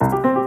Thank you.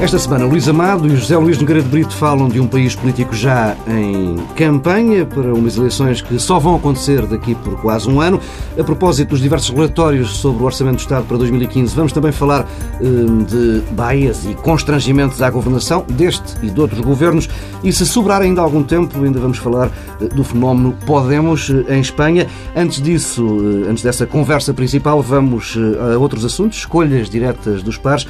Esta semana, Luís Amado e José Luís Nogueira de Brito falam de um país político já em campanha para umas eleições que só vão acontecer daqui por quase um ano. A propósito dos diversos relatórios sobre o Orçamento do Estado para 2015, vamos também falar hum, de baias e constrangimentos à governação deste e de outros governos. E se sobrar ainda algum tempo, ainda vamos falar eh, do fenómeno Podemos eh, em Espanha. Antes disso, eh, antes dessa conversa principal, vamos a outros assuntos, escolhas diretas dos pares.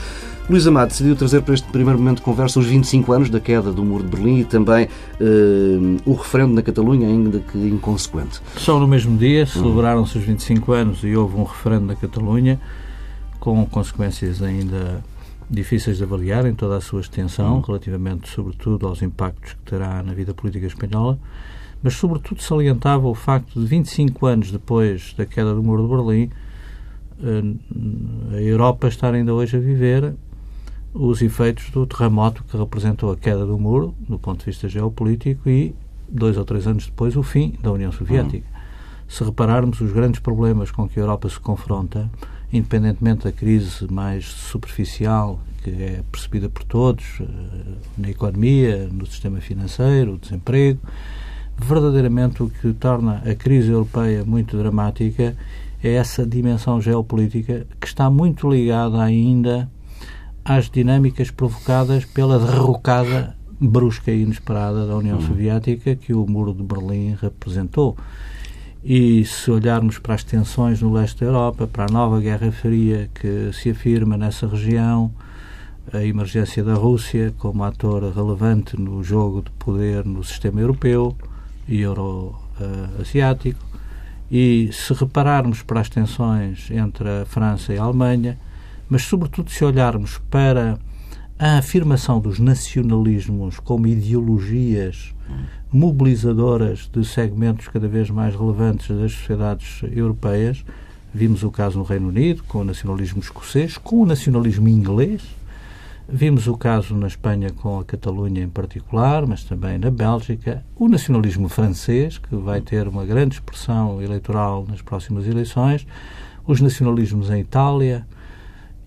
Luís Amado decidiu trazer para este primeiro momento de conversa os 25 anos da queda do Muro de Berlim e também uh, o referendo na Catalunha, ainda que inconsequente. Só no mesmo dia celebraram-se os 25 anos e houve um referendo na Catalunha com consequências ainda difíceis de avaliar em toda a sua extensão, uhum. relativamente, sobretudo, aos impactos que terá na vida política espanhola, mas, sobretudo, salientava o facto de 25 anos depois da queda do Muro de Berlim, eh, a Europa estar ainda hoje a viver os efeitos do terremoto que representou a queda do muro, do ponto de vista geopolítico, e, dois ou três anos depois, o fim da União Soviética. Uhum. Se repararmos os grandes problemas com que a Europa se confronta, independentemente da crise mais superficial, que é percebida por todos, eh, na economia, no sistema financeiro, o desemprego, verdadeiramente o que torna a crise europeia muito dramática é essa dimensão geopolítica que está muito ligada ainda às dinâmicas provocadas pela derrocada brusca e inesperada da União uhum. Soviética que o Muro de Berlim representou. E se olharmos para as tensões no leste da Europa, para a nova Guerra Fria que se afirma nessa região, a emergência da Rússia como ator relevante no jogo de poder no sistema europeu e euro-asiático, e se repararmos para as tensões entre a França e a Alemanha, mas, sobretudo, se olharmos para a afirmação dos nacionalismos como ideologias mobilizadoras de segmentos cada vez mais relevantes das sociedades europeias, vimos o caso no Reino Unido, com o nacionalismo escocês, com o nacionalismo inglês, Vimos o caso na Espanha com a Catalunha em particular, mas também na Bélgica, o nacionalismo francês, que vai ter uma grande expressão eleitoral nas próximas eleições, os nacionalismos em Itália,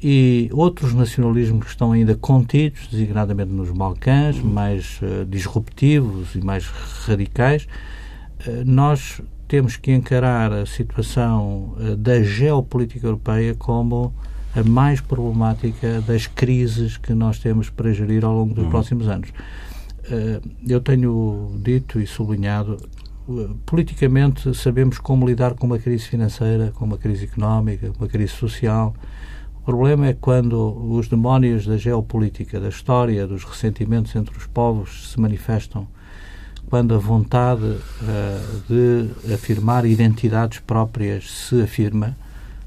e outros nacionalismos que estão ainda contidos, designadamente nos Balcãs, mais uh, disruptivos e mais radicais, uh, nós temos que encarar a situação uh, da geopolítica europeia como a mais problemática das crises que nós temos para gerir ao longo dos uhum. próximos anos. eu tenho dito e sublinhado politicamente sabemos como lidar com uma crise financeira, com uma crise económica, com uma crise social, problema é quando os demónios da geopolítica, da história, dos ressentimentos entre os povos se manifestam, quando a vontade uh, de afirmar identidades próprias se afirma,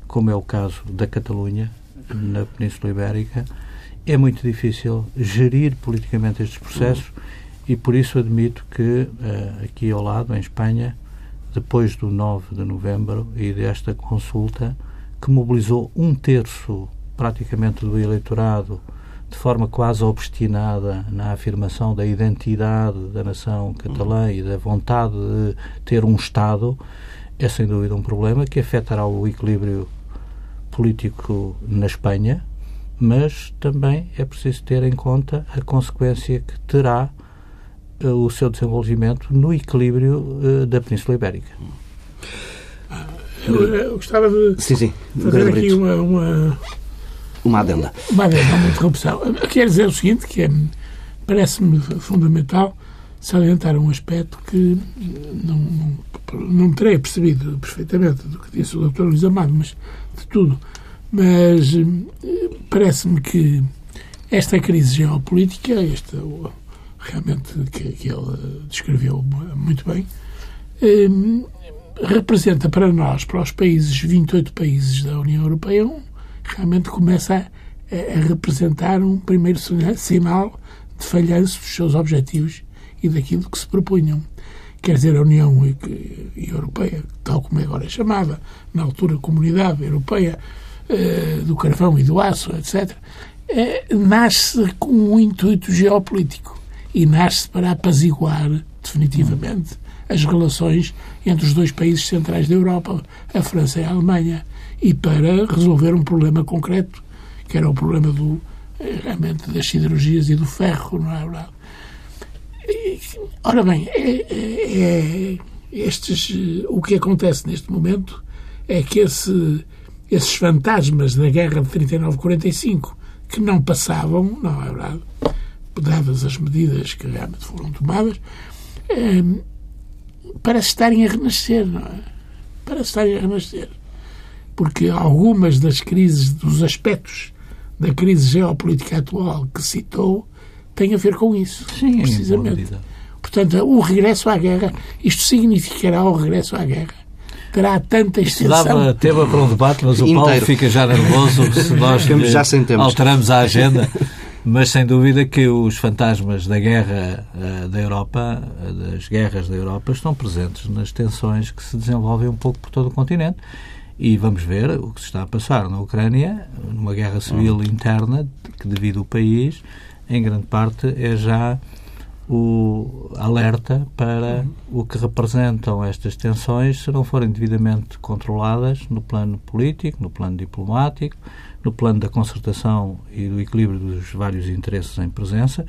como é o caso da Catalunha, na Península Ibérica, é muito difícil gerir politicamente estes processos e por isso admito que uh, aqui ao lado, em Espanha, depois do 9 de novembro e desta consulta, que mobilizou um terço praticamente do eleitorado de forma quase obstinada na afirmação da identidade da nação catalã e da vontade de ter um Estado, é sem dúvida um problema que afetará o equilíbrio político na Espanha, mas também é preciso ter em conta a consequência que terá uh, o seu desenvolvimento no equilíbrio uh, da Península Ibérica. Eu, eu gostava de sim, sim. fazer aqui uma, uma, uma adenda. Uma adenda, uma interrupção. Quer dizer o seguinte, que é, parece-me fundamental salientar um aspecto que não, não, não terei percebido perfeitamente do que disse o Dr. Luís Amado, mas de tudo. Mas eh, parece-me que esta crise geopolítica, esta realmente que, que ele descreveu muito bem, eh, representa para nós, para os países, 28 países da União Europeia, um, realmente começa a, a, representar um primeiro sinal de falhanço dos seus objetivos e daquilo que se propunham. Quer dizer, a União Europeia, tal como é agora chamada, na altura Comunidade Europeia eh, do Carvão e do Aço, etc., eh, nasce com um intuito geopolítico e nasce para apaziguar definitivamente as relações entre os dois países centrais da Europa, a França e a Alemanha, e para resolver um problema concreto, que era o problema do, eh, realmente das siderurgias e do ferro, não é verdade? Ora bem, é, é, é estes, o que acontece neste momento é que esse, esses fantasmas da guerra de 39-45 que não passavam, não é verdade, dadas as medidas que realmente foram tomadas, é, parece estarem a renascer, não é? Parece estarem a renascer. Porque algumas das crises, dos aspectos da crise geopolítica atual que citou, têm a ver com isso. Sim, precisamente. Portanto, o regresso à guerra, isto significará o regresso à guerra terá tanta extensão. Dava tema para um debate, mas o Inteiro. Paulo fica já nervoso se nós já alteramos a agenda. Mas sem dúvida que os fantasmas da guerra uh, da Europa, uh, das guerras da Europa, estão presentes nas tensões que se desenvolvem um pouco por todo o continente. E vamos ver o que se está a passar na Ucrânia, numa guerra civil interna que divide o país, em grande parte é já o alerta para o que representam estas tensões se não forem devidamente controladas no plano político, no plano diplomático, no plano da concertação e do equilíbrio dos vários interesses em presença,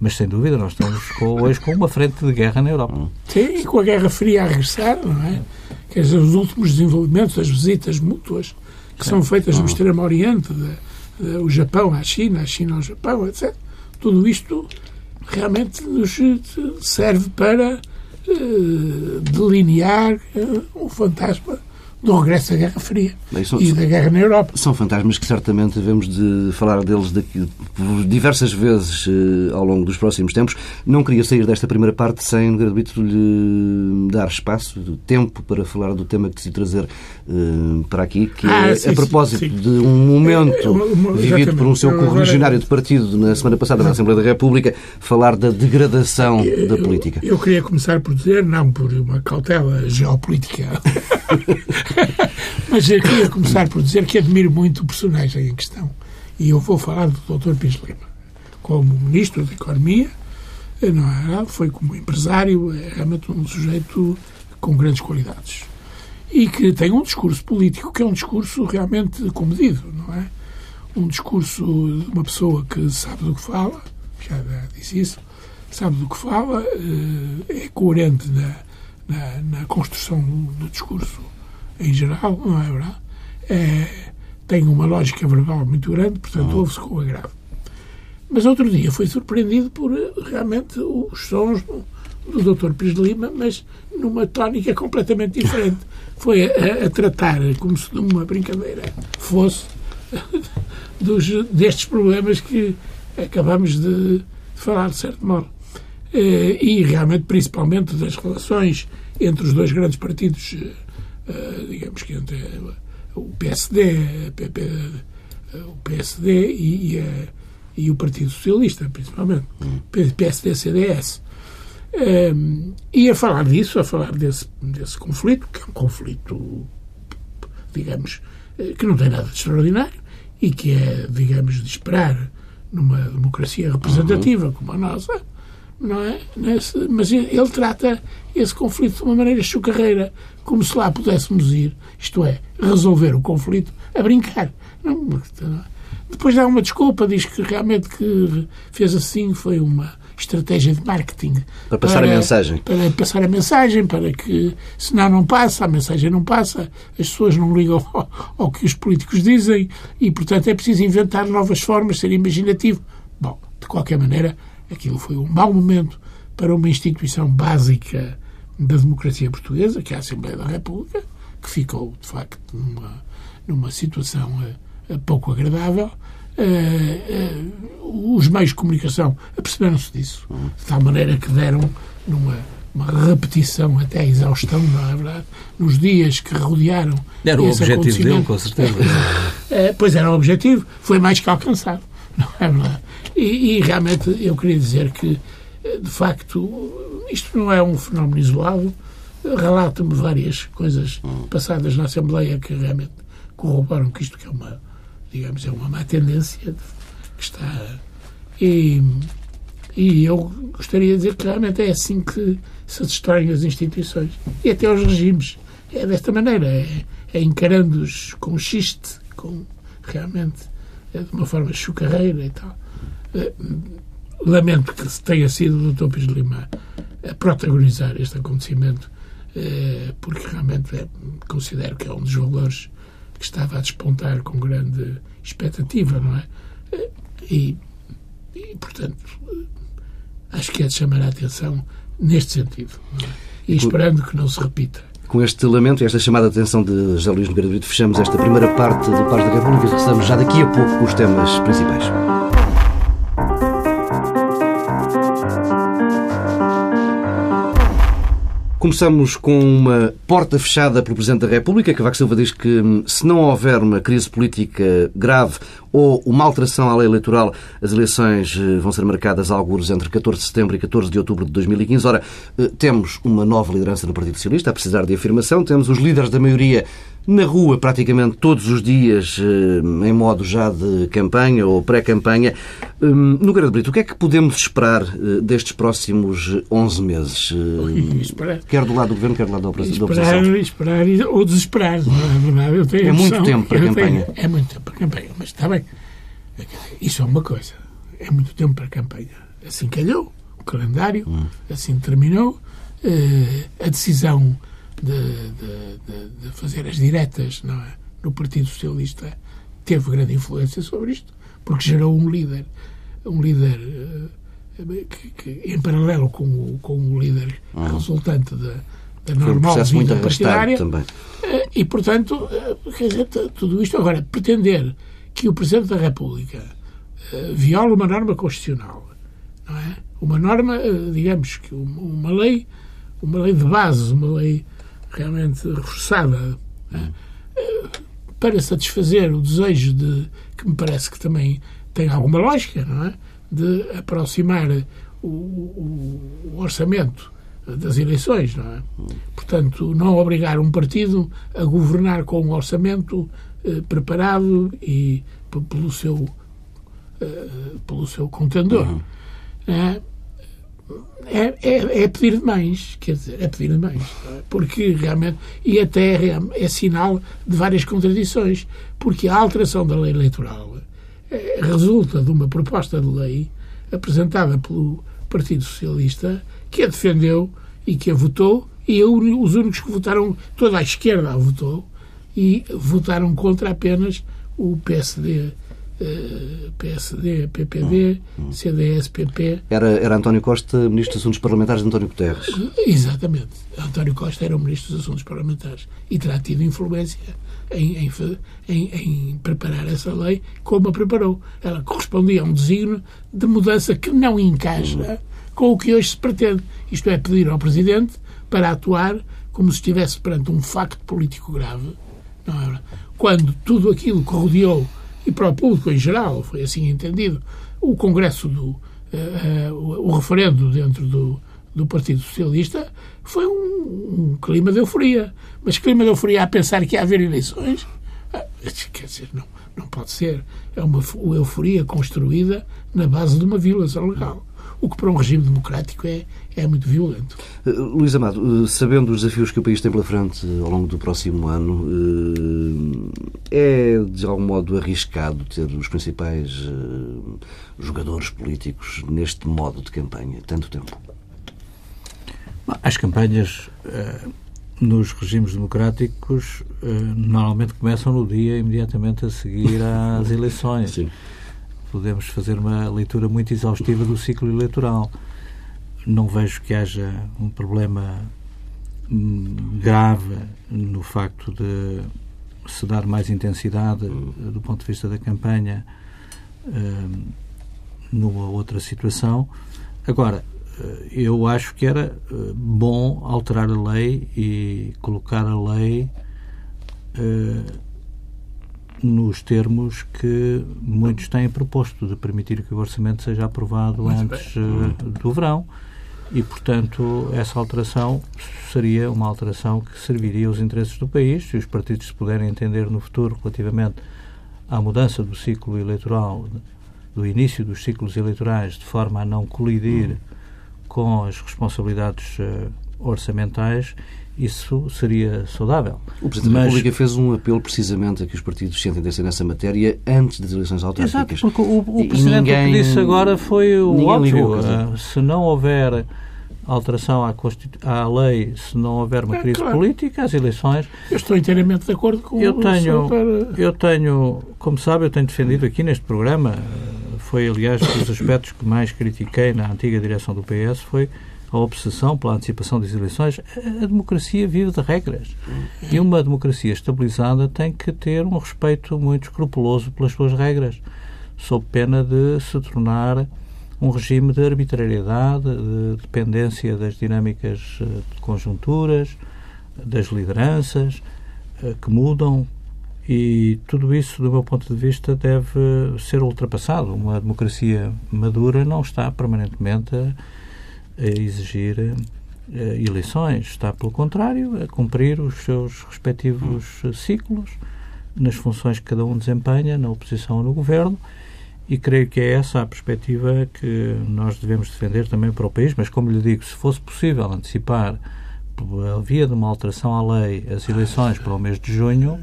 mas sem dúvida nós estamos com, hoje com uma frente de guerra na Europa. Sim, e com a Guerra Fria a regressar, não é? Quer dizer, os últimos desenvolvimentos, as visitas mútuas que Sim. são feitas no Extremo Oriente, de, de, o Japão à China, a China ao Japão, etc. Tudo isto realmente nos serve para uh, delinear um fantasma do regresso da Guerra Fria são, e da guerra na Europa. São fantasmas que certamente devemos de falar deles daqui, diversas vezes uh, ao longo dos próximos tempos. Não queria sair desta primeira parte sem, no gratuito, lhe dar espaço, tempo para falar do tema que decidi trazer uh, para aqui, que ah, é sim, a propósito sim, sim. de um momento é, vivido por um seu correligionário de partido na semana passada na Assembleia da República, falar da degradação eu, da política. Eu, eu queria começar por dizer, não por uma cautela geopolítica Mas eu queria começar por dizer que admiro muito o personagem em questão. E eu vou falar do Dr. Pires Lima. Como Ministro da Economia, não é, foi como empresário, é realmente um sujeito com grandes qualidades. E que tem um discurso político que é um discurso realmente comedido, não é? Um discurso de uma pessoa que sabe do que fala, já disse isso, sabe do que fala, eh, é coerente na, na, na construção do discurso em geral, não é verdade? É, tem uma lógica verbal muito grande, portanto, ouve-se com agravo. Mas outro dia foi surpreendido por realmente os sons do, do Dr. Pires Lima, mas numa tónica completamente diferente. Foi a, a tratar, como se de uma brincadeira fosse, dos, destes problemas que acabamos de, de falar, de certo modo. Eh, e realmente, principalmente, das relações entre os dois grandes partidos, eh, eh, digamos que entre o PSD, o PSD e, e, e, o Partido Socialista, principalmente, PSD-CDS. Um, e a falar disso, a falar desse, desse conflito, que é um conflito, digamos, que não tem nada de extraordinário e que é, digamos, de esperar numa democracia representativa uhum. como a nossa, não é? Mas ele trata esse conflito de uma maneira chucarreira, como se lá pudéssemos ir, isto é, resolver o conflito a brincar. Não, depois dá uma desculpa, diz que realmente que fez assim foi uma estratégia de marketing. Para passar para, a mensagem. Para passar a mensagem, para que, senão não passa, a mensagem não passa, as pessoas não ligam ao, ao que os políticos dizem e, portanto, é preciso inventar novas formas, ser imaginativo. Bom, de qualquer maneira, aquilo foi um mau momento para uma instituição básica da democracia portuguesa, que é a Assembleia da República, que ficou, de facto, numa, numa situação uh, pouco agradável. Uh, uh, os meios de comunicação aperceberam-se disso, de tal maneira que deram numa uma repetição até à exaustão, não é verdade? Nos dias que rodearam. Era o objetivo dele, com certeza. pois era o objetivo, foi mais que alcançado, não é verdade? E, e realmente eu queria dizer que, de facto, isto não é um fenómeno isolado. Relata-me várias coisas passadas na Assembleia que realmente corroboram que isto que é uma, digamos, é uma má tendência que está. E, e eu gostaria de dizer que realmente é assim que se destroem as instituições e até os regimes. É desta maneira, é, é encarando-os com xiste, com realmente é de uma forma chucarreira e tal. É, lamento que tenha sido o Dr. Pires Lima a protagonizar este acontecimento, é, porque realmente é, considero que é um dos valores que estava a despontar com grande expectativa, não é? E, e portanto, acho que é de chamar a atenção neste sentido. É? E esperando que não se repita. Com este lamento e esta chamada de atenção de José Luís Nogueira Brito, fechamos esta primeira parte do Paz da República e regressamos já daqui a pouco com os temas principais. Começamos com uma porta fechada pelo Presidente da República. Cavaco Silva diz que hum, se não houver uma crise política grave ou uma alteração à lei eleitoral, as eleições eh, vão ser marcadas a alguns entre 14 de setembro e 14 de outubro de 2015. Ora, eh, temos uma nova liderança no Partido Socialista, a precisar de afirmação. Temos os líderes da maioria na rua praticamente todos os dias, eh, em modo já de campanha ou pré-campanha. Hum, Nogueira de Brito, o que é que podemos esperar eh, destes próximos 11 meses? Esperar. Quer do lado do Governo, quer do lado da oposição? Esperar, esperar ou desesperar, não é verdade? Tenho é muito tempo para a campanha. Tenho, é muito tempo para a campanha, mas está bem. Isso é uma coisa. É muito tempo para a campanha. Assim calhou o calendário, hum. assim terminou. Uh, a decisão de, de, de, fazer as diretas não é? no Partido Socialista teve grande influência sobre isto, porque gerou um líder, um líder uh, que, que, em paralelo com o, com o líder uhum. resultante da, da normal um vida partidária. Também. Uh, e, portanto, dizer, tudo isto agora, pretender que o Presidente da República viola uma norma constitucional, não é? Uma norma, digamos que uma lei, uma lei de base, uma lei realmente reforçada né? para satisfazer o desejo de que me parece que também tem alguma lógica, não é? De aproximar o, o, o orçamento das eleições, não é? Portanto, não obrigar um partido a governar com um orçamento eh, preparado e pelo seu eh, pelo seu contendor. Uhum. É, é, é, é, pedir demais, quer dizer, é pedir demais. Porque realmente, e até é, é, sinal de várias contradições, porque a alteração da lei eleitoral é, resulta de uma proposta de lei apresentada pelo Partido Socialista, que a defendeu e que a votou, e os únicos que votaram, toda a esquerda a votou, e votaram contra apenas o PSD PSD, PPD, CDS, PP. Era, era António Costa, Ministro dos Assuntos Parlamentares de António Guterres. Exatamente. António Costa era o Ministro dos Assuntos Parlamentares e terá tido influência em, em, em, em, preparar essa lei como a preparou. Ela correspondia a um desígnio de mudança que não encaixa com o que hoje se pretende. Isto é, pedir ao Presidente para atuar como se estivesse perante um facto político grave, não é? quando tudo aquilo que rodeou e para o público em geral, foi assim entendido, o Congresso do. Uh, uh, o referendo dentro do, do Partido Socialista foi um, um, clima de euforia. Mas clima de euforia a pensar que ia haver eleições? Ah, quer dizer, não, não pode ser. É uma euforia construída na base de uma violação legal o que para um regime democrático é, é muito violento. Uh, Luís Amado, uh, sabendo os desafios que o país tem pela frente ao longo do próximo ano, uh, é de algum modo arriscado ter os principais jogadores políticos neste modo de campanha tanto tempo? As campanhas nos regimes democráticos normalmente começam no dia imediatamente a seguir às eleições. Sim podemos fazer uma leitura muito exaustiva do ciclo eleitoral. Não vejo que haja um problema hum, grave no facto de se dar mais intensidade do ponto de vista da campanha hum, numa outra situação. Agora, eh, eu acho que era eh, bom alterar a lei e colocar a lei eh, nos termos que muitos têm proposto, de permitir que o orçamento seja aprovado Muito antes uh, do verão. E, portanto, essa alteração seria uma alteração que serviria aos interesses do país, se os partidos se puderem entender no futuro relativamente à mudança do ciclo eleitoral, do início dos ciclos eleitorais, de forma a não colidir com as responsabilidades orçamentais, isso seria saudável. O Presidente Mas... da República fez um apelo precisamente a que os partidos se entendessem nessa matéria antes das eleições autárquicas. Exato, porque o, o Presidente ninguém... que disse agora foi o óbvio. Uh, se não houver alteração à, Constitu... à lei, se não houver uma é, crise claro. política, as eleições... Eu estou inteiramente de acordo com eu tenho, o Eu tenho, como sabe, eu tenho defendido aqui neste programa, foi aliás um dos aspectos que mais critiquei na antiga direção do PS, foi a obsessão pela antecipação das eleições, a democracia vive de regras. E uma democracia estabilizada tem que ter um respeito muito escrupuloso pelas suas regras, sob pena de se tornar um regime de arbitrariedade, de dependência das dinâmicas eh, de conjunturas, das lideranças eh, que mudam e tudo isso, do meu ponto de vista, deve ser ultrapassado. Uma democracia madura não está permanentemente a a exigir uh, eleições, está, pelo contrário, a cumprir os seus respectivos ciclos nas funções que cada um desempenha, na oposição ou no governo, e creio que é essa a perspectiva que nós devemos defender também para o país, mas como lhe digo, se fosse possível antecipar pela via de uma alteração à lei as eleições para o mês de junho,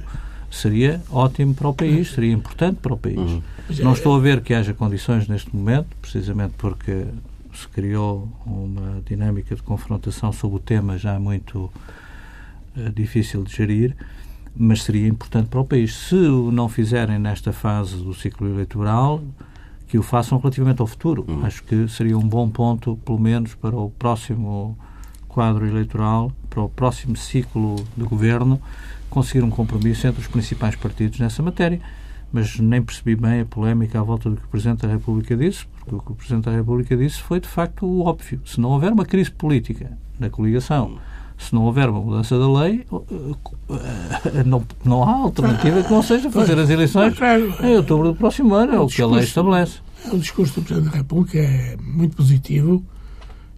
seria ótimo para o país, seria importante para o país. Uhum. Não estou a ver que haja condições neste momento, precisamente porque se criou uma dinâmica de confrontação sobre o tema já muito uh, difícil de gerir, mas seria importante para o país. Se o não fizerem nesta fase do ciclo eleitoral, que o façam relativamente ao futuro. Uhum. Acho que seria um bom ponto, pelo menos, para o próximo quadro eleitoral, para o próximo ciclo de governo, conseguir um compromisso entre os principais partidos nessa matéria mas nem percebi bem a polémica à volta do que o Presidente da República disse, o que o Presidente da República disse foi, de facto, o óbvio. Se não houver uma crise política na coligação, se não houver uma mudança da lei, eh, não, não há alternativa que não seja fazer as eleições em outubro do próximo ano, é o que a lei estabelece. O discurso do Presidente da República é muito positivo,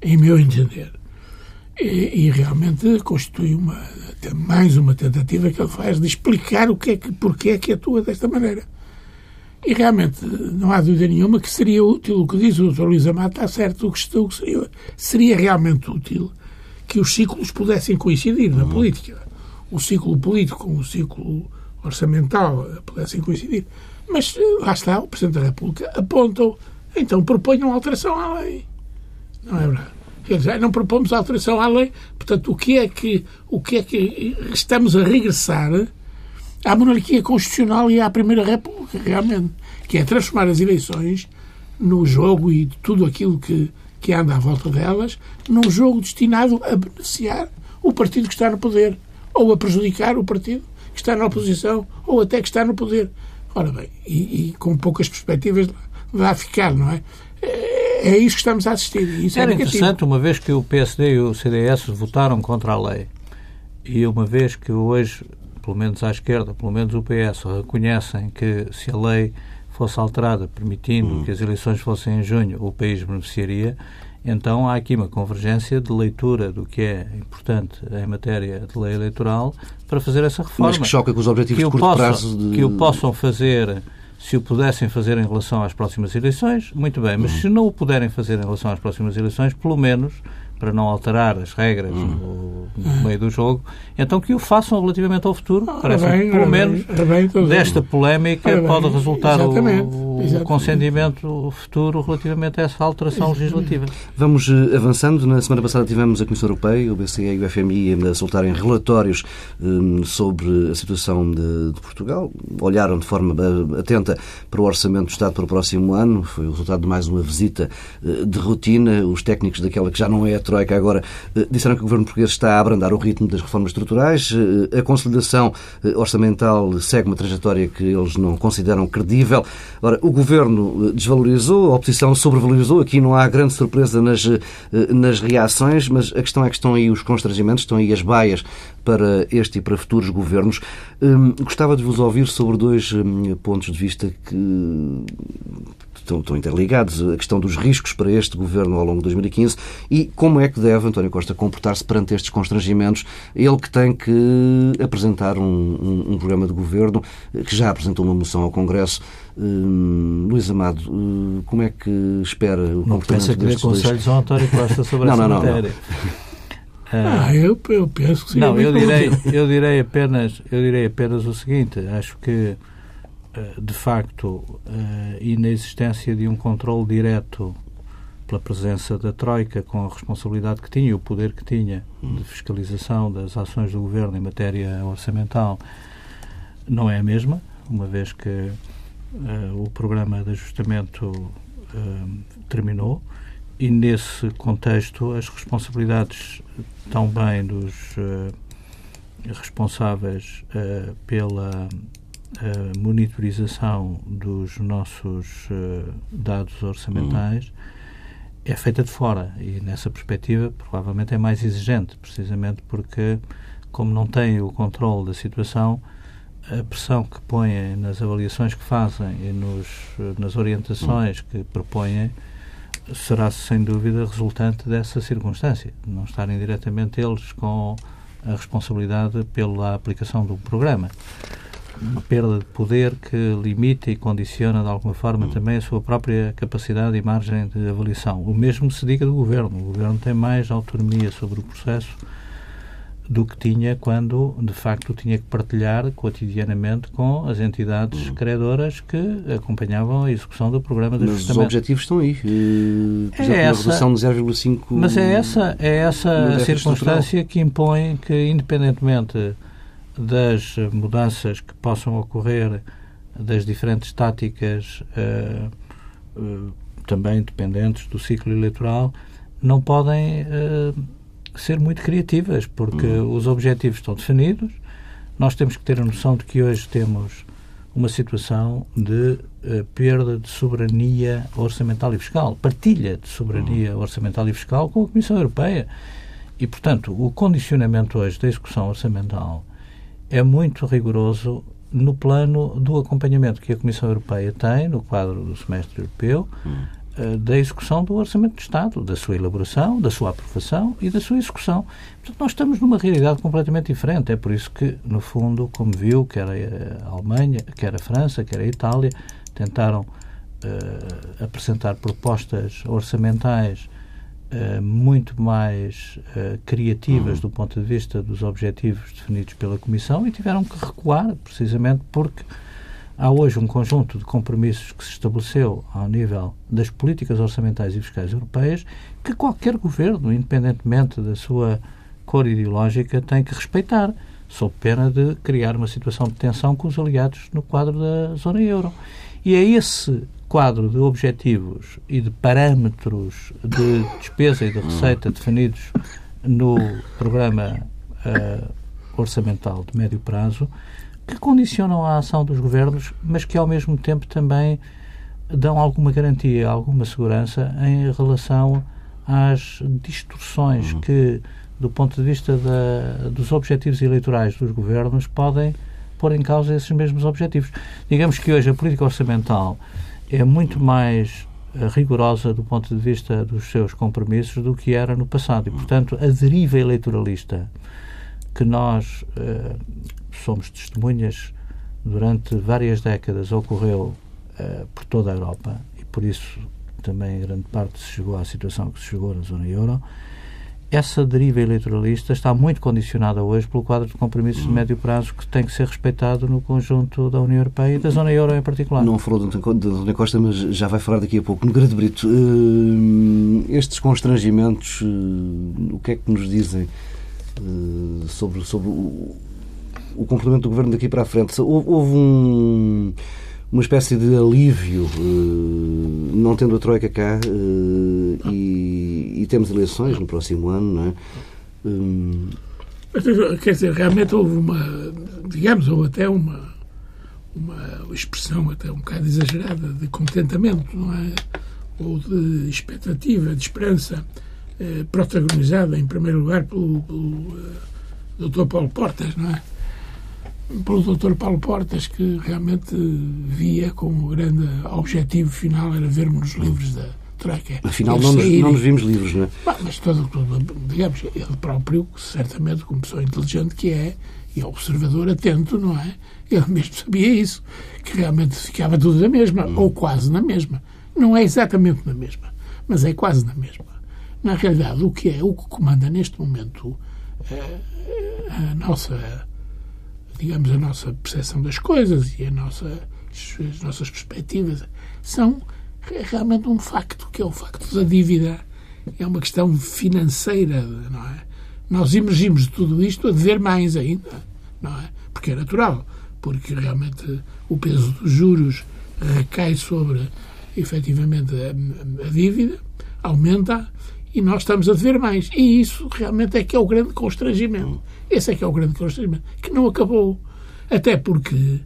em meu entender. E, e, realmente constitui uma, mais uma tentativa que ele faz de explicar o que é que, porque é que atua desta maneira. E realmente não há dúvida nenhuma que seria útil, o que diz o Dr. Luís Amado está certo, o que seria, seria realmente útil que os ciclos pudessem coincidir na uhum. política. O ciclo político com o ciclo orçamental pudessem coincidir. Mas lá está, o Presidente da República apontou, então proponham alteração à lei. Não é verdade? Quer dizer, não propomos alteração à lei. Portanto, o que é que, o que, é que estamos a regressar à monarquia constitucional e à Primeira República, realmente, que é transformar as eleições no jogo e tudo aquilo que, que anda à volta delas, num jogo destinado a beneficiar o partido que está no poder, ou a prejudicar o partido que está na oposição, ou até que está no poder. Ora bem, e, e com poucas perspectivas lá ficar, não é? é isso que estamos a assistir. Isso Era é interessante, uma vez que o PSD e o CDS votaram contra a lei, e uma vez que hoje, pelo menos à esquerda, pelo menos o PS, reconhecem que se a lei fosse alterada, permitindo hum. que as eleições fossem em junho, o país beneficiaria, então há aqui uma convergência de leitura do que é importante em matéria de lei eleitoral para fazer essa reforma. Mas que choca com os objetivos que de curto possa, prazo de... Que o possam fazer se o pudessem fazer em relação às próximas eleições, muito bem, mas uhum. se não o puderem fazer em relação às próximas eleições, pelo menos para não alterar as regras uhum. No, meio do jogo, então que o façam relativamente ao futuro. Parece que, pelo menos, bem, desta polémica pode resultar o, o consentimento futuro relativamente a essa alteração legislativa. Vamos eh, avançando. Na semana passada tivemos a Comissão Europeia, o BCE e o FMI a soltarem relatórios um, sobre a situação de, de, Portugal. Olharam de forma eh, atenta para o Orçamento do Estado para o próximo ano. Foi o resultado de mais uma visita uh, de rotina. Os técnicos daquela que já não é a Troika agora disseram que o governo português está a abrandar o ritmo das reformas estruturais. Uh, a consolidação orçamental segue uma trajetória que eles não consideram credível. Ora, o governo desvalorizou, a oposição sobrevalorizou. Aqui não há grande surpresa nas, nas reações, mas a questão é que estão aí os constrangimentos, estão aí as baias para este e para futuros governos. Hum, gostava de vos ouvir sobre dois hum, pontos de vista que estão, estão interligados. A questão dos riscos para este governo ao longo de 2015 e como é que deve António Costa comportar-se perante estes constrangimentos? Ele que tem que apresentar um, um, um programa de governo, que já apresentou uma moção ao Congresso. Uh, Luís Amado, uh, como é que espera o não comportamento que conselhos ao António Costa sobre não, essa não, matéria. Não, ah, eu, eu penso que sim. Não, eu direi, eu direi apenas, eu direi apenas o seguinte. Acho que de facto, a inexistência de um controle direto pela presença da Troika, com a responsabilidade que tinha e o poder que tinha de fiscalização das ações do Governo em matéria orçamental, não é a mesma, uma vez que uh, o programa de ajustamento uh, terminou e, nesse contexto, as responsabilidades também dos uh, responsáveis pela a monitorização dos nossos uh, dados orçamentais uhum. é feita de fora e, nessa perspectiva, provavelmente é mais exigente, precisamente porque, como não tem o controle da situação, a pressão que põem nas avaliações que fazem e nos, nas orientações uhum. que propõem será, sem dúvida, resultante dessa circunstância, não estarem diretamente eles com a responsabilidade pela aplicação do programa uma perda de poder que limita e condiciona de alguma forma também a sua própria capacidade e margem de avaliação. O mesmo se diga do Governo. O Governo tem mais autonomia sobre o processo do que tinha quando, de facto, tinha que partilhar cotidianamente com as entidades uhum. credoras que acompanhavam a execução do programa de mas os objetivos estão aí. Por é exemplo, essa, redução de 0,5... Mas é essa, é essa circunstância que impõe que, independentemente das mudanças que possam ocorrer das diferentes táticas uh, uh, também dependentes do ciclo eleitoral não podem uh, ser muito criativas porque uhum. os objetivos estão definidos nós temos que ter a noção de que hoje temos uma situação de perda de soberania orçamental e fiscal, partilha de soberania uhum. orçamental e fiscal com a Comissão Europeia. E, portanto, o condicionamento hoje da execução orçamental é muito rigoroso no plano do acompanhamento que a Comissão Europeia tem no quadro do semestre europeu hum. da execução do Orçamento de Estado, da sua elaboração, da sua aprovação e da sua execução. Portanto, nós estamos numa realidade completamente diferente. É por isso que, no fundo, como viu, quer a Alemanha, quer a França, quer a Itália, tentaram uh, apresentar propostas orçamentais Uh, muito mais uh, criativas uhum. do ponto de vista dos objetivos definidos pela Comissão e tiveram que recuar, precisamente porque há hoje um conjunto de compromissos que se estabeleceu ao nível das políticas orçamentais e fiscais europeias que qualquer governo, independentemente da sua cor ideológica, tem que respeitar, sob pena de criar uma situação de tensão com os aliados no quadro da zona euro. E é esse quadro de objetivos e de parâmetros de despesa e de receita definidos no programa uh, orçamental de médio prazo que condicionam a ação dos governos, mas que ao mesmo tempo também dão alguma garantia, alguma segurança em relação às distorções uhum. que, do ponto de vista da, dos objetivos eleitorais dos governos, podem pôr em causa esses mesmos objetivos. Digamos que hoje a política orçamental é muito mais eh, rigorosa do ponto de vista dos seus compromissos do que era no passado. E, portanto, a deriva eleitoralista que nós uh, somos testemunhas durante várias décadas ocorreu uh, por toda a Europa. E por isso também em grande parte se chegou à situação que se chegou na zona euro essa deriva eleitoralista está muito condicionada hoje pelo quadro de compromissos de médio prazo que tem que ser respeitado no conjunto da União Europeia e da zona euro em particular. Não falou de António Costa, mas já vai falar daqui a pouco. No Grande Brito, uh, estes constrangimentos, uh, o que é que nos dizem sobre, sobre o, comportamento do Governo daqui para a frente? Houve um uma espécie de alívio, uh, não tendo a Troika cá, uh, e, e, temos eleições no próximo ano, não é? Um... Quer dizer, realmente houve uma, digamos, ou até uma, uma expressão até um bocado exagerada de contentamento, não é? Ou de expectativa, de esperança, eh, protagonizada em primeiro lugar pelo, pelo eh, Dr. Paulo Portas, não é? Pelo Dr. Paulo Portas, que realmente via como grande objetivo final era vermos nos livros da Troika. Afinal, não nos, não nos, vimos livres, não é? Mas todo, digamos, ele próprio, certamente, como pessoa inteligente que é, e observador atento, não é? Ele mesmo sabia isso, que realmente ficava tudo na mesma, ou quase na mesma. Não é exatamente na mesma, mas é quase na mesma. Na realidade, o que é, o que comanda neste momento eh, a nossa, digamos, a nossa percepção das coisas e a nossa, as nossas perspectivas são realmente um facto, que é o facto da dívida. É uma questão financeira, não é? Nós emergimos de tudo isto a dever mais ainda, não é? Porque é natural, porque realmente o peso dos juros recai sobre, efetivamente, a, a dívida, aumenta e nós estamos a dever mais. E isso realmente é que é o grande constrangimento. Esse é que é o grande constrangimento, que não acabou. Até porque,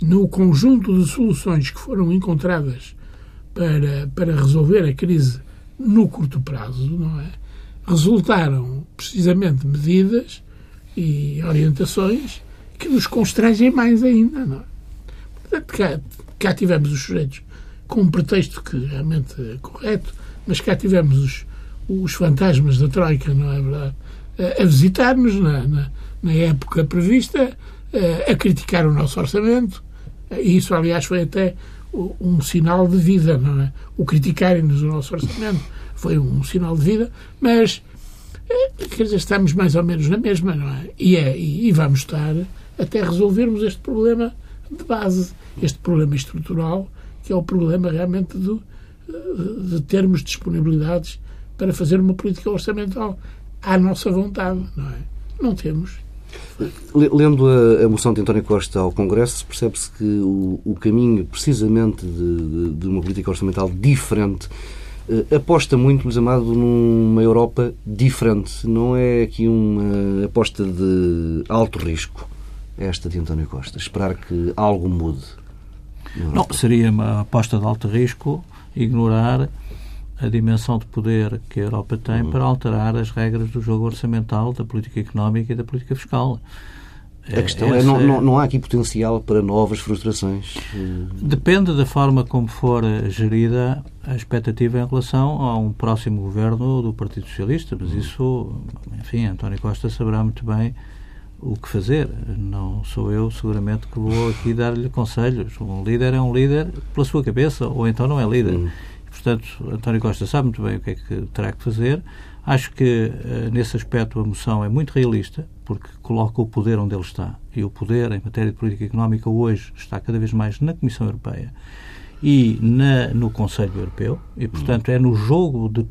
no conjunto de soluções que foram encontradas para, para resolver a crise no curto prazo, não é? Resultaram precisamente medidas e orientações que nos constrangem mais ainda, não é? Portanto, cá, cá tivemos os sujeitos com um pretexto que realmente é correto, mas cá tivemos os, os fantasmas da Troika, não é verdade? A visitar-nos na, na, na, época prevista, a criticar o nosso orçamento, e isso, aliás, foi até um sinal de vida, não é? O criticarem-nos o nosso orçamento foi um sinal de vida, mas eh, quer dizer, estamos mais ou menos na mesma, não é? E, é, e vamos estar até resolvermos este problema de base, este problema estrutural, que é o problema realmente do, eh, de termos disponibilidades para fazer uma política orçamental à nossa vontade, não é? Não temos. Lendo a, a, moção de António Costa ao Congresso, percebe-se que o, o, caminho, precisamente, de, de, de, uma política orçamental diferente eh, aposta muito, Luís Amado, numa Europa diferente. Não é aqui uma aposta de alto risco, esta de António Costa. Esperar que algo mude. Não, seria uma aposta de alto risco ignorar a dimensão de poder que a Europa tem uhum. para alterar as regras do jogo orçamental, da política económica e da política fiscal. A questão é, não, não, não há aqui potencial para novas frustrações? Depende da forma como for gerida a expectativa em relação a um próximo governo do Partido Socialista, mas uhum. isso, enfim, António Costa saberá muito bem o que fazer. Não sou eu, seguramente, que vou aqui dar-lhe conselhos. Um líder é um líder pela sua cabeça, ou então não é líder. Uhum. Portanto, António Costa sabe muito bem o que é que terá que fazer. Acho que, eh, nesse aspecto, a moção é muito realista, porque coloca o poder onde ele está. E o poder, em matéria de política económica, hoje está cada vez mais na Comissão Europeia e na, no Conselho Europeu. E, portanto, é no jogo de,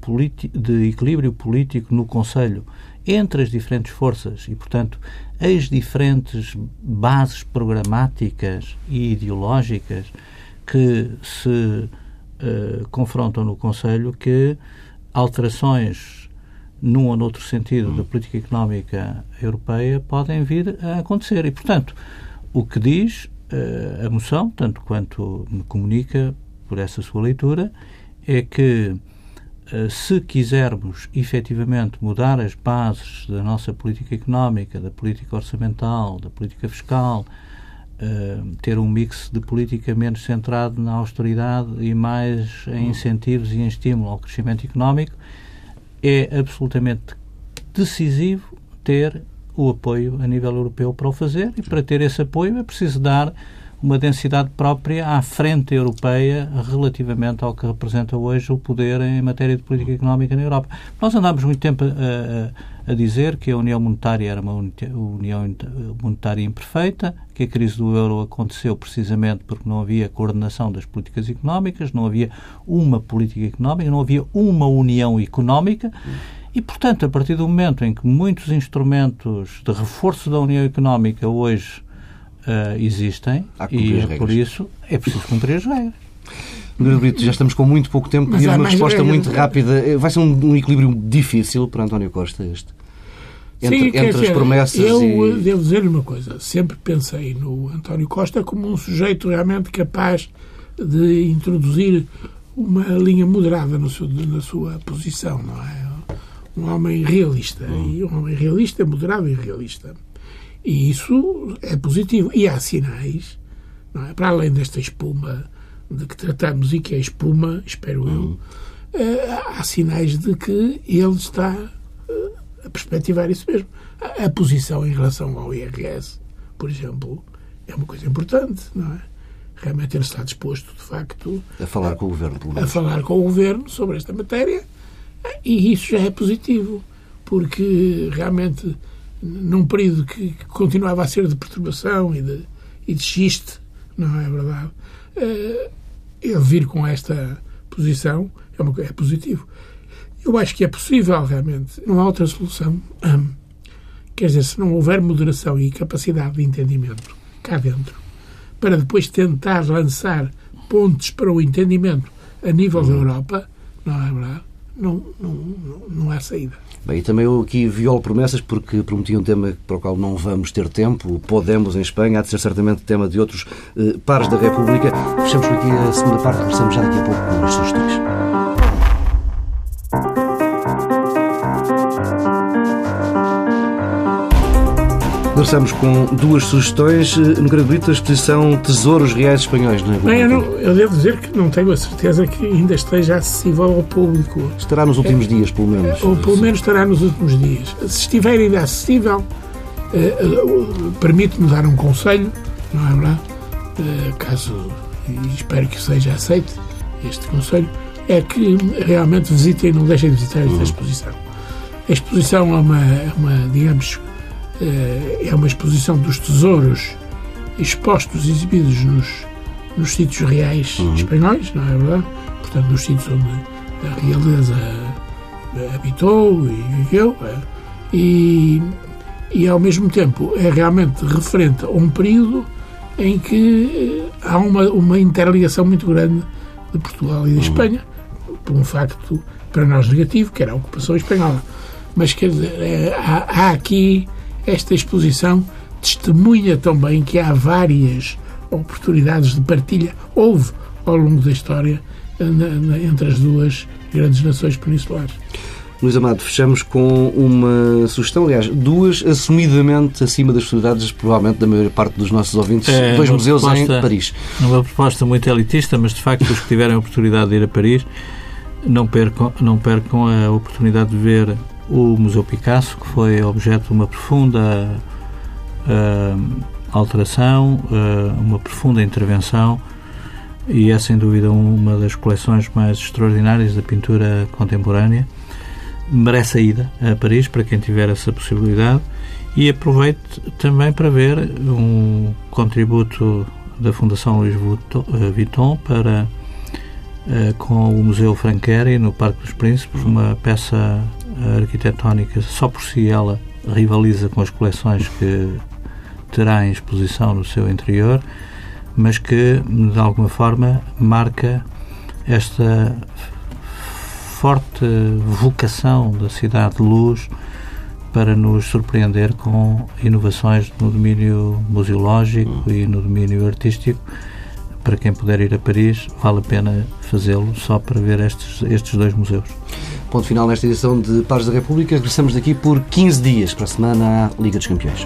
de equilíbrio político no Conselho entre as diferentes forças e, portanto, as diferentes bases programáticas e ideológicas que se eh, confrontam no Conselho que alterações num ou noutro sentido da política económica europeia podem vir a acontecer. E, portanto, o que diz uh, a moção, tanto quanto me comunica por essa sua leitura, é que uh, se quisermos efetivamente mudar as bases da nossa política económica, da política orçamental, da política fiscal, Uh, ter um mix de política menos centrado na austeridade e mais em incentivos e em estímulo ao crescimento económico, é absolutamente decisivo ter o apoio a nível europeu para o fazer e para ter esse apoio é preciso dar uma densidade própria à frente europeia relativamente ao que representa hoje o poder em matéria de política económica na Europa. Nós andámos muito tempo a, a a dizer que a União Monetária era uma União Monetária imperfeita, que a crise do euro aconteceu precisamente porque não havia coordenação das políticas económicas, não havia uma política económica, não havia uma união económica. E, portanto, a partir do momento em que muitos instrumentos de reforço da União Económica hoje uh, existem, e é por isso é preciso cumprir as regras. Nuno Brito, já estamos com muito pouco tempo. Pedir uma resposta muito rápida. Eh, vai ser um, um, equilíbrio difícil para António Costa este? Entre, Sim, entre as promessas eu e... Eh, devo dizer-lhe uma coisa. Sempre pensei no António Costa como um sujeito realmente capaz de introduzir uma linha moderada seu, na sua posição, não é? Um homem realista. Hum. E um homem realista, moderado e realista. E isso é positivo. E há sinais, é? para além desta espuma de que tratamos e que é espuma, espero eu, há sinais de que ele está a perspectivar isso mesmo. A, a posição em relação ao IRS, por exemplo, é uma coisa importante, não é? Realmente ele está disposto, de facto, a falar com o governo, pelo menos. a falar com o governo sobre esta matéria, e isso já é positivo, porque realmente num período que, que continuava a ser de perturbação e de, e de xiste, não é verdade? Uh, ele vir com esta posição é, uma, é positivo. Eu acho que é possível, realmente. Não há outra solução. Hum, quer dizer, se não houver moderação e capacidade de entendimento cá dentro, para depois tentar lançar pontes para o entendimento a nível da Europa, não é verdade? Não, não, não, não há saída. Bem, e também eu aqui violo promessas porque prometi um tema para o qual não vamos ter tempo. Podemos em Espanha há de ser certamente tema de outros eh, pares da República. Fechamos por aqui a segunda parte, regressamos já daqui a pouco com as sugestões. Começamos com duas sugestões. No Grande Brito, a exposição Tesouros Reais Espanhóis, não é? Bem, eu, não, eu, devo dizer que não tenho a certeza que ainda esteja acessível ao público. Estará nos últimos é, dias, pelo menos. Ou pelo menos estará nos últimos dias. Se estiver ainda acessível, eh, eh, permite-me dar um conselho, não é verdade? Eh, caso, e espero que seja aceito, este conselho, é que realmente visitem, não deixem de visitar esta uhum. exposição. A exposição é uma, é uma digamos, é uma exposição dos tesouros expostos, exibidos nos, nos sítios reais uhum. espanhóis, não é verdade? Portanto, nos sítios onde a realeza habitou e viveu. É? E, e, ao mesmo tempo, é realmente referente a um período em que eh, há uma, uma interligação muito grande de Portugal e da uhum. Espanha, por um facto para nós negativo, que era a ocupação espanhola. Mas quer dizer, é, há, há aqui esta exposição testemunha também que há várias oportunidades de partilha, houve ao longo da história na, na, entre as duas grandes nações peninsulares. Luís Amado, fechamos com uma sugestão, aliás, duas assumidamente acima das possibilidades, provavelmente, da maior parte dos nossos ouvintes, é, dois museus proposta, em Paris. Uma proposta muito elitista, mas de facto, os que tiverem a oportunidade de ir a Paris não percam, não percam a oportunidade de ver o Museu Picasso, que foi objeto de uma profunda uh, alteração, uh, uma profunda intervenção e é sem dúvida uma das coleções mais extraordinárias da pintura contemporânea. Merece a ida a Paris para quem tiver essa possibilidade e aproveite também para ver um contributo da Fundação Luís Vuitton para com o Museu Franqueri no Parque dos Príncipes, uma peça arquitetónica só por si ela rivaliza com as coleções que terá em exposição no seu interior, mas que de alguma forma marca esta forte vocação da cidade de luz para nos surpreender com inovações no domínio museológico e no domínio artístico. Para quem puder ir a Paris, vale a pena fazê-lo só para ver estes, estes dois museus. Ponto final nesta edição de Pares da República. Regressamos daqui por 15 dias para a semana à Liga dos Campeões.